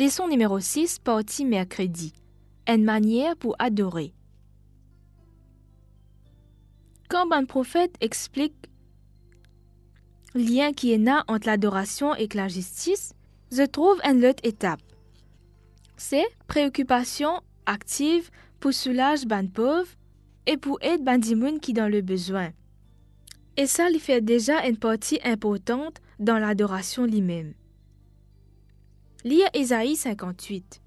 Leçon numéro 6, partie mercredi. Une manière pour adorer. Comme un prophète explique le lien qui est né entre l'adoration et la justice, je trouve une autre étape. C'est préoccupation active pour soulager ban pauvre et pour aider ban qui dans le besoin. Et ça lui fait déjà une partie importante dans l'adoration lui-même. Lire Ésaïe 58.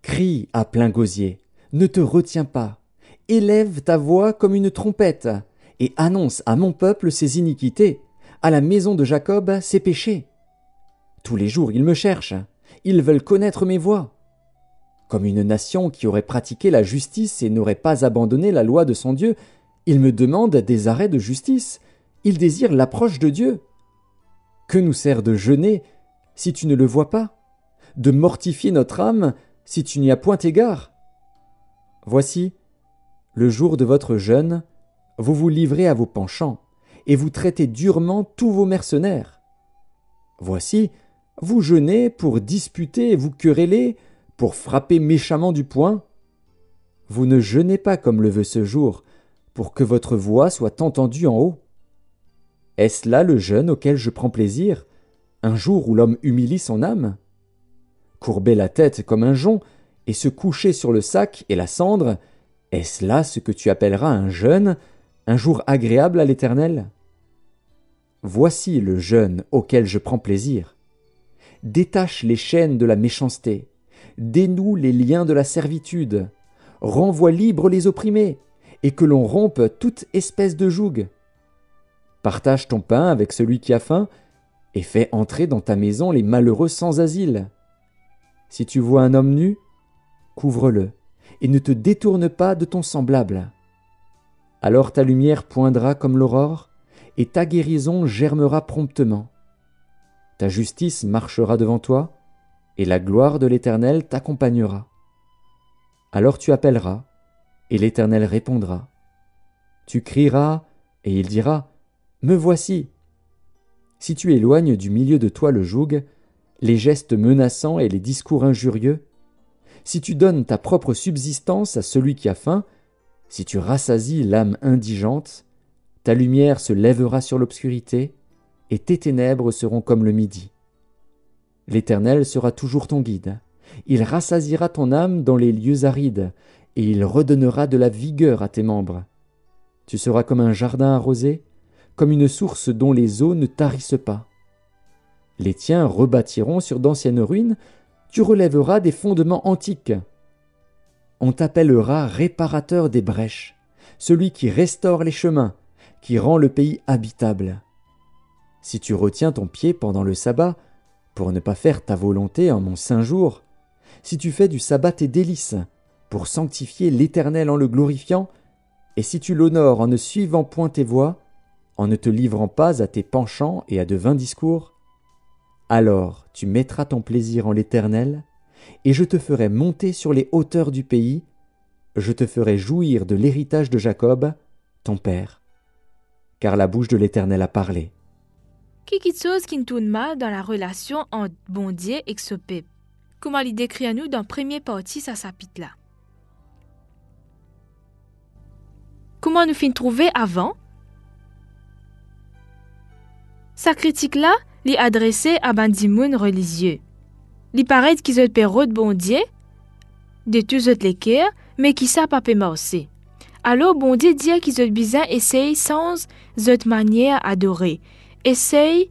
Crie à plein gosier, ne te retiens pas, élève ta voix comme une trompette, et annonce à mon peuple ses iniquités, à la maison de Jacob ses péchés. Tous les jours ils me cherchent, ils veulent connaître mes voies. Comme une nation qui aurait pratiqué la justice et n'aurait pas abandonné la loi de son Dieu, ils me demandent des arrêts de justice, ils désirent l'approche de Dieu. Que nous sert de jeûner si tu ne le vois pas? De mortifier notre âme si tu n'y as point égard Voici, le jour de votre jeûne, vous vous livrez à vos penchants, et vous traitez durement tous vos mercenaires. Voici, vous jeûnez pour disputer vous quereller, pour frapper méchamment du poing. Vous ne jeûnez pas comme le veut ce jour, pour que votre voix soit entendue en haut. Est-ce là le jeûne auquel je prends plaisir, un jour où l'homme humilie son âme? Courber la tête comme un jonc, et se coucher sur le sac et la cendre, est-ce là ce que tu appelleras un jeûne, un jour agréable à l'Éternel? Voici le jeûne auquel je prends plaisir. Détache les chaînes de la méchanceté, dénoue les liens de la servitude, renvoie libre les opprimés, et que l'on rompe toute espèce de joug. Partage ton pain avec celui qui a faim, et fais entrer dans ta maison les malheureux sans asile. Si tu vois un homme nu, couvre-le, et ne te détourne pas de ton semblable. Alors ta lumière poindra comme l'aurore, et ta guérison germera promptement. Ta justice marchera devant toi, et la gloire de l'Éternel t'accompagnera. Alors tu appelleras, et l'Éternel répondra. Tu crieras, et il dira, me voici. Si tu éloignes du milieu de toi le joug, les gestes menaçants et les discours injurieux, si tu donnes ta propre subsistance à celui qui a faim, si tu rassasies l'âme indigente, ta lumière se lèvera sur l'obscurité, et tes ténèbres seront comme le midi. L'Éternel sera toujours ton guide. Il rassasiera ton âme dans les lieux arides, et il redonnera de la vigueur à tes membres. Tu seras comme un jardin arrosé, comme une source dont les eaux ne tarissent pas. Les tiens rebâtiront sur d'anciennes ruines, tu relèveras des fondements antiques. On t'appellera réparateur des brèches, celui qui restaure les chemins, qui rend le pays habitable. Si tu retiens ton pied pendant le sabbat, pour ne pas faire ta volonté en mon saint jour, si tu fais du sabbat tes délices, pour sanctifier l'Éternel en le glorifiant, et si tu l'honores en ne suivant point tes voies, en ne te livrant pas à tes penchants et à de vains discours Alors tu mettras ton plaisir en l'Éternel, et je te ferai monter sur les hauteurs du pays, je te ferai jouir de l'héritage de Jacob, ton père. Car la bouche de l'Éternel a parlé. Quelque chose qui tourne mal dans la relation entre Bondier et Xopé. Comment il décrit à nous dans la première partie ça chapitre là? Comment nous fin trouver avant? Sa critique-là est adressée à bandimoun religieux. Il paraît qu'ils ont perro de bondier, de tous autres les mais qui savent pas aussi. Alors bondier dit qu'ils ont besoin essayer sans autre manière adorer. Essaye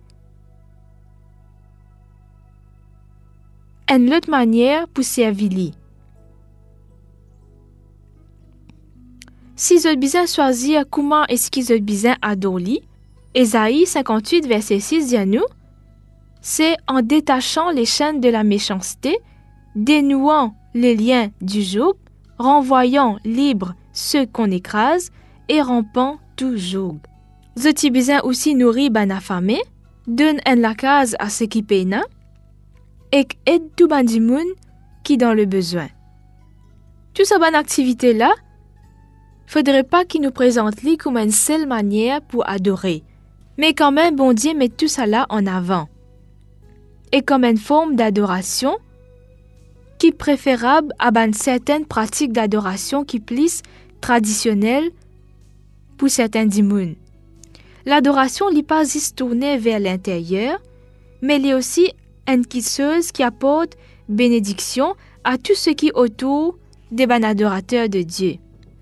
une autre manière pour servir Si ont besoin choisir comment est-ce qu'ils ont besoin adorer, Ésaïe 58, verset 6 dit à nous, c'est en détachant les chaînes de la méchanceté, dénouant les liens du joug, renvoyant libre ceux qu'on écrase et rampant tout joug. Zoti besoin aussi nourrir ban affamé, donne en la case à ceux qui peinent, et aide tout bandimoun qui dans le besoin. Tout cette bonne activité là, faudrait pas qu'il nous présente lui comme une seule manière pour adorer, mais quand même, bon Dieu met tout cela en avant. Et comme une forme d'adoration, qui est préférable à certaines pratiques d'adoration qui plissent traditionnelles pour certains dimouns. L'adoration n'est pas juste tournée vers l'intérieur, mais elle est aussi inquisseuse qui apporte bénédiction à tout ce qui est autour des ban adorateurs de Dieu.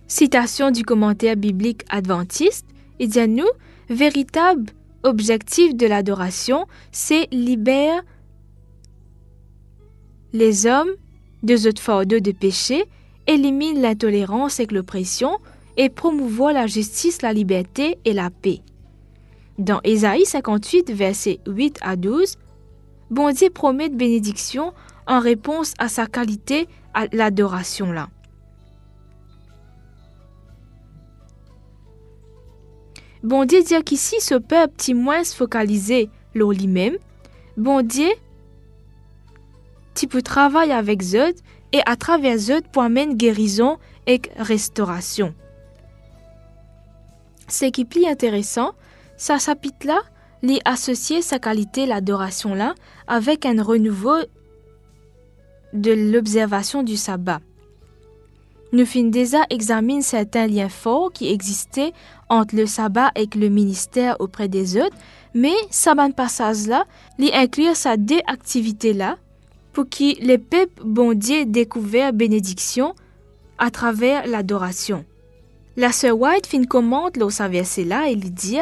Citation du commentaire biblique adventiste, il dit à nous, véritable objectif de l'adoration, c'est libérer les hommes de autres fardeaux de péché, élimine l'intolérance et l'oppression et promouvoir la justice, la liberté et la paix. Dans Ésaïe 58, versets 8 à 12, Bon Dieu promet de bénédiction en réponse à sa qualité à l'adoration là. Bon Dieu dit qu'ici ce peuple petit moins focalisé sur lui-même. Bon Dieu, tu peux travailler avec eux et à travers eux pour amener guérison et restauration. Ce qui est plus intéressant, ça chapitre là, lui associer sa qualité l'adoration là avec un renouveau de l'observation du sabbat. Nous finissons déjà examiner certains liens forts qui existaient entre le sabbat et le ministère auprès des autres, mais ce passage-là, lui inclure ces deux activités-là pour que les peuples bon Dieu découvert bénédiction à travers l'adoration. La sœur White fin commente sa verset-là et lui dit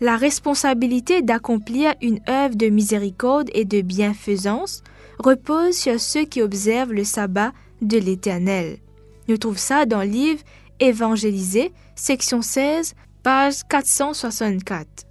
La responsabilité d'accomplir une œuvre de miséricorde et de bienfaisance repose sur ceux qui observent le sabbat de l'Éternel. Nous trouvons ça dans le livre Évangélisé, section 16, page 464.